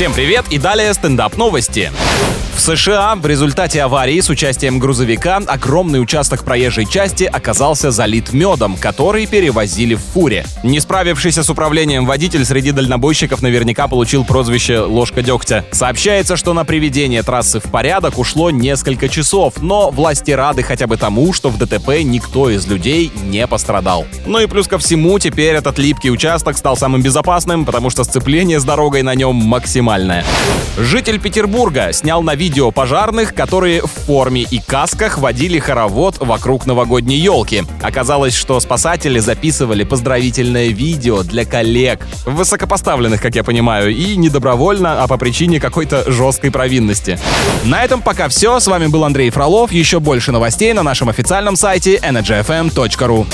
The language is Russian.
Всем привет и далее стендап новости. В США в результате аварии с участием грузовика огромный участок проезжей части оказался залит медом, который перевозили в фуре. Не справившийся с управлением водитель среди дальнобойщиков наверняка получил прозвище «ложка дегтя». Сообщается, что на приведение трассы в порядок ушло несколько часов, но власти рады хотя бы тому, что в ДТП никто из людей не пострадал. Ну и плюс ко всему, теперь этот липкий участок стал самым безопасным, потому что сцепление с дорогой на нем максимальное. Житель Петербурга снял на видео пожарных, которые в форме и касках водили хоровод вокруг новогодней елки. Оказалось, что спасатели записывали поздравительное видео для коллег, высокопоставленных, как я понимаю, и не добровольно, а по причине какой-то жесткой провинности. На этом пока все. С вами был Андрей Фролов. Еще больше новостей на нашем официальном сайте energyfm.ru.